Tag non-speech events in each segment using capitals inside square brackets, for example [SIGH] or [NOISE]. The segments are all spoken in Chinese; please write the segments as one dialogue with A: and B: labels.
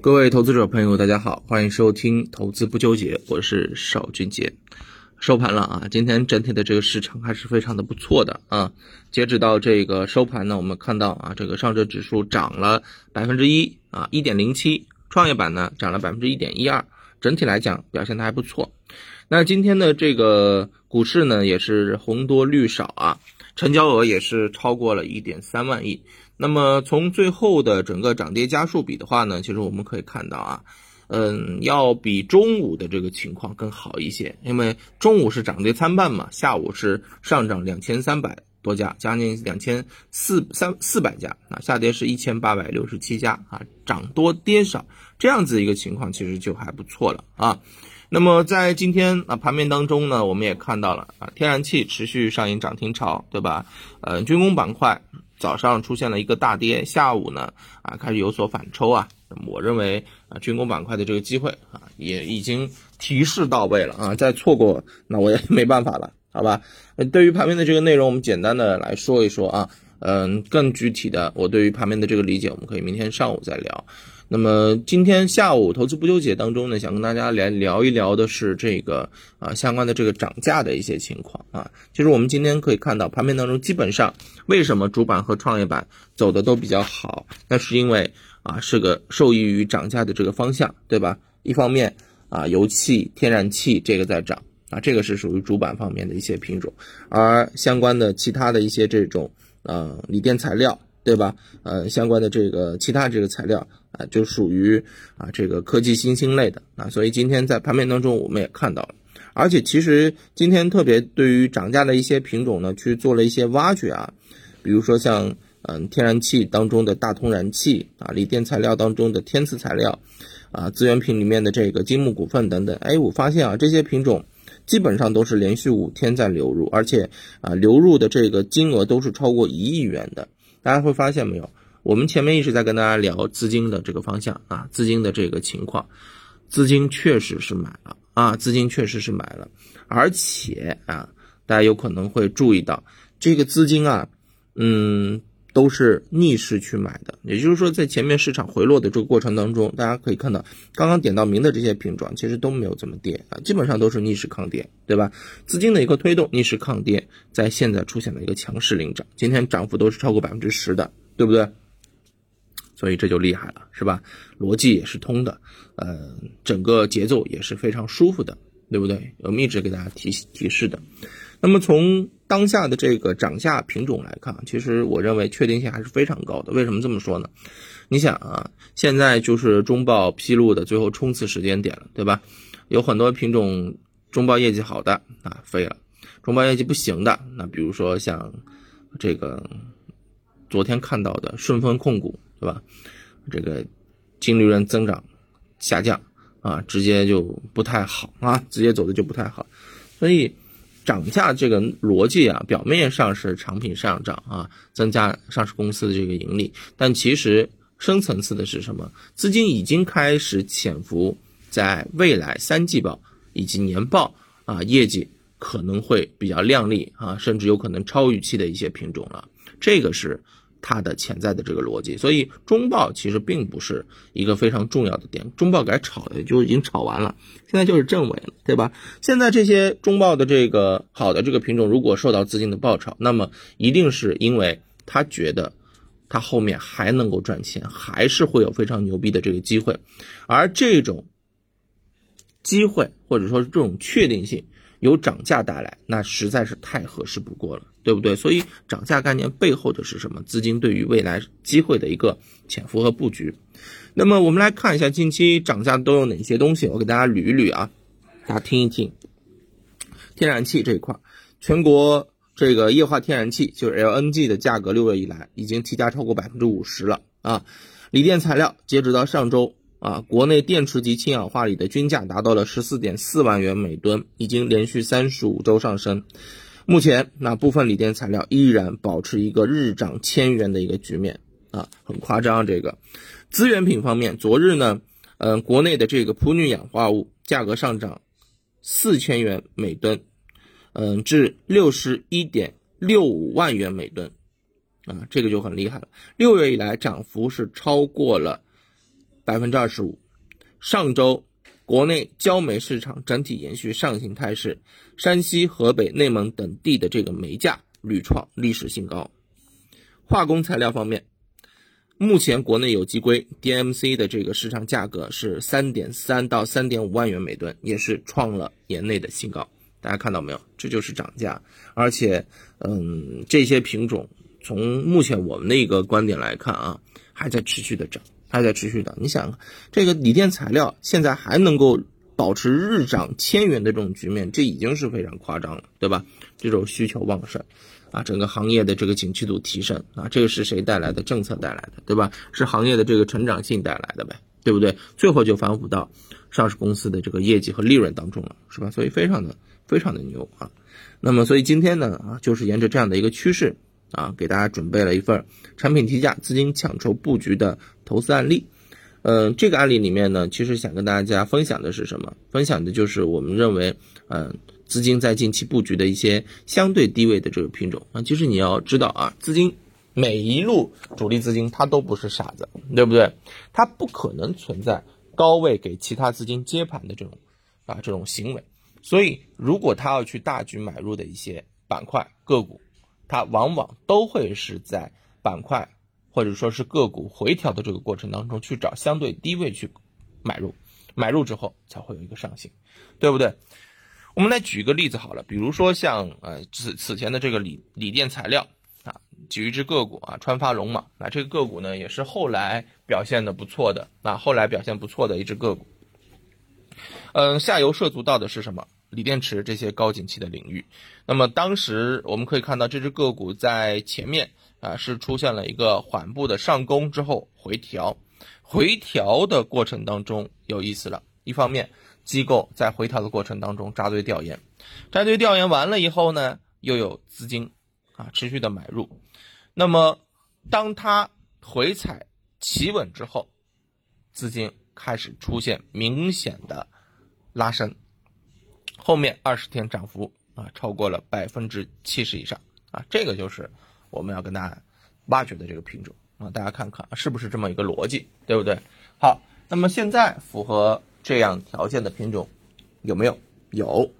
A: 各位投资者朋友，大家好，欢迎收听投资不纠结，我是邵俊杰。收盘了啊，今天整体的这个市场还是非常的不错的啊。截止到这个收盘呢，我们看到啊，这个上证指数涨了百分之一啊，一点零七，创业板呢涨了百分之一点一二，整体来讲表现的还不错。那今天的这个股市呢，也是红多绿少啊，成交额也是超过了一点三万亿。那么从最后的整个涨跌家数比的话呢，其实我们可以看到啊，嗯，要比中午的这个情况更好一些，因为中午是涨跌参半嘛，下午是上涨两千三百多家，将近两千四三四百家啊，下跌是一千八百六十七家啊，涨多跌少这样子一个情况，其实就还不错了啊。那么在今天啊盘面当中呢，我们也看到了啊，天然气持续上演涨停潮，对吧？呃，军工板块。早上出现了一个大跌，下午呢啊开始有所反抽啊，我认为啊军工板块的这个机会啊也已经提示到位了啊，再错过那我也 [LAUGHS] 没办法了，好吧？对于盘面的这个内容，我们简单的来说一说啊，嗯，更具体的我对于盘面的这个理解，我们可以明天上午再聊。那么今天下午投资不纠结当中呢，想跟大家来聊一聊的是这个啊相关的这个涨价的一些情况啊。其实我们今天可以看到盘面当中，基本上为什么主板和创业板走的都比较好？那是因为啊是个受益于涨价的这个方向，对吧？一方面啊油气、天然气这个在涨啊，这个是属于主板方面的一些品种，而相关的其他的一些这种呃锂电材料。对吧？呃，相关的这个其他这个材料啊，就属于啊这个科技新兴类的啊，所以今天在盘面当中我们也看到了，而且其实今天特别对于涨价的一些品种呢，去做了一些挖掘啊，比如说像嗯天然气当中的大通燃气啊，锂电材料当中的天赐材料啊，资源品里面的这个金木股份等等，哎，我发现啊这些品种基本上都是连续五天在流入，而且啊流入的这个金额都是超过一亿元的。大家会发现没有？我们前面一直在跟大家聊资金的这个方向啊，资金的这个情况，资金确实是买了啊，资金确实是买了，而且啊，大家有可能会注意到这个资金啊，嗯。都是逆势去买的，也就是说，在前面市场回落的这个过程当中，大家可以看到，刚刚点到名的这些品种其实都没有怎么跌啊，基本上都是逆势抗跌，对吧？资金的一个推动，逆势抗跌，在现在出现了一个强势领涨，今天涨幅都是超过百分之十的，对不对？所以这就厉害了，是吧？逻辑也是通的，呃，整个节奏也是非常舒服的，对不对？我们一直给大家提提示的。那么从当下的这个涨价品种来看，其实我认为确定性还是非常高的。为什么这么说呢？你想啊，现在就是中报披露的最后冲刺时间点了，对吧？有很多品种中报业绩好的啊飞了，中报业绩不行的，那比如说像这个昨天看到的顺丰控股，对吧？这个净利润增长下降啊，直接就不太好啊，直接走的就不太好，所以。涨价这个逻辑啊，表面上是产品上涨啊，增加上市公司的这个盈利，但其实深层次的是什么？资金已经开始潜伏在未来三季报以及年报啊，业绩可能会比较靓丽啊，甚至有可能超预期的一些品种了，这个是。它的潜在的这个逻辑，所以中报其实并不是一个非常重要的点，中报改炒的就已经炒完了，现在就是正尾了，对吧？现在这些中报的这个好的这个品种，如果受到资金的爆炒，那么一定是因为他觉得他后面还能够赚钱，还是会有非常牛逼的这个机会，而这种机会或者说这种确定性。由涨价带来，那实在是太合适不过了，对不对？所以涨价概念背后的是什么？资金对于未来机会的一个潜伏和布局。那么我们来看一下近期涨价都有哪些东西，我给大家捋一捋啊，大家听一听。天然气这一块，全国这个液化天然气就是 LNG 的价格，六月以来已经提价超过百分之五十了啊。锂电材料截止到上周。啊，国内电池级氢氧化锂的均价达到了十四点四万元每吨，已经连续三十五周上升。目前，那部分锂电材料依然保持一个日涨千元的一个局面啊，很夸张。这个资源品方面，昨日呢，嗯，国内的这个普铝氧化物价格上涨四千元每吨，嗯，至六十一点六五万元每吨，啊，这个就很厉害了。六月以来涨幅是超过了。百分之二十五。上周，国内焦煤市场整体延续上行态势，山西、河北、内蒙等地的这个煤价屡创历史新高。化工材料方面，目前国内有机硅 DMC 的这个市场价格是三点三到三点五万元每吨，也是创了年内的新高。大家看到没有？这就是涨价，而且，嗯，这些品种从目前我们的一个观点来看啊，还在持续的涨，还在持续的。你想，这个锂电材料现在还能够保持日涨千元的这种局面，这已经是非常夸张了，对吧？这种需求旺盛，啊，整个行业的这个景气度提升，啊，这个是谁带来的？政策带来的，对吧？是行业的这个成长性带来的呗，对不对？最后就反哺到上市公司的这个业绩和利润当中了，是吧？所以非常的。非常的牛啊，那么所以今天呢啊，就是沿着这样的一个趋势啊，给大家准备了一份产品提价、资金抢筹布局的投资案例。嗯，这个案例里面呢，其实想跟大家分享的是什么？分享的就是我们认为，嗯，资金在近期布局的一些相对低位的这个品种啊。其实你要知道啊，资金每一路主力资金它都不是傻子，对不对？它不可能存在高位给其他资金接盘的这种啊这种行为。所以，如果他要去大举买入的一些板块个股，它往往都会是在板块或者说是个股回调的这个过程当中去找相对低位去买入，买入之后才会有一个上行，对不对？我们来举一个例子好了，比如说像呃此此前的这个锂锂电材料啊，举一只个股啊，川发龙嘛，那这个个股呢也是后来表现的不错的，那后来表现不错的一只个股。嗯，下游涉足到的是什么？锂电池这些高景气的领域。那么当时我们可以看到，这只个股在前面啊是出现了一个缓步的上攻之后回调，回调的过程当中有意思了。一方面，机构在回调的过程当中扎堆调研，扎堆调研完了以后呢，又有资金啊持续的买入。那么当它回踩企稳之后，资金开始出现明显的。拉升，后面二十天涨幅啊超过了百分之七十以上啊，这个就是我们要跟大家挖掘的这个品种啊，大家看看是不是这么一个逻辑，对不对？好，那么现在符合这样条件的品种有没有？有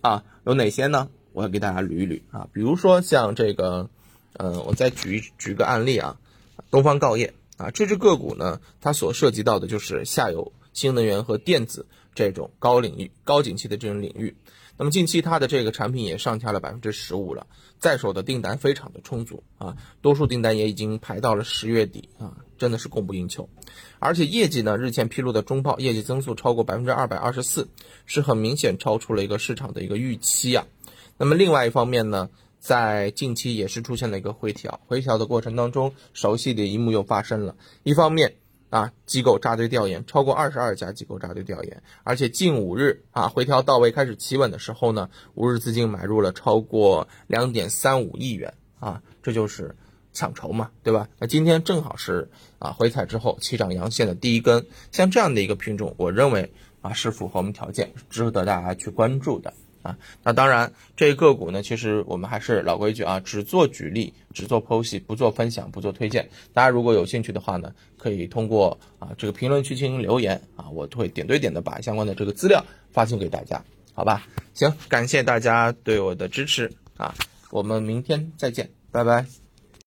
A: 啊，有哪些呢？我要给大家捋一捋啊，比如说像这个，嗯，我再举举个案例啊，东方锆业啊，这只个股呢，它所涉及到的就是下游新能源和电子。这种高领域、高景气的这种领域，那么近期它的这个产品也上调了百分之十五了，在手的订单非常的充足啊，多数订单也已经排到了十月底啊，真的是供不应求。而且业绩呢，日前披露的中报业绩增速超过百分之二百二十四，是很明显超出了一个市场的一个预期啊。那么另外一方面呢，在近期也是出现了一个回调，回调的过程当中，熟悉的一幕又发生了，一方面。啊，机构扎堆调研超过二十二家机构扎堆调研，而且近五日啊回调到位开始企稳的时候呢，五日资金买入了超过两点三五亿元啊，这就是抢筹嘛，对吧？那今天正好是啊回踩之后起涨阳线的第一根，像这样的一个品种，我认为啊是符合我们条件，值得大家去关注的。啊，那当然，这个股呢，其实我们还是老规矩啊，只做举例，只做剖析，不做分享，不做推荐。大家如果有兴趣的话呢，可以通过啊这个评论区进行留言啊，我会点对点的把相关的这个资料发送给大家，好吧？行，感谢大家对我的支持啊，我们明天再见，拜拜。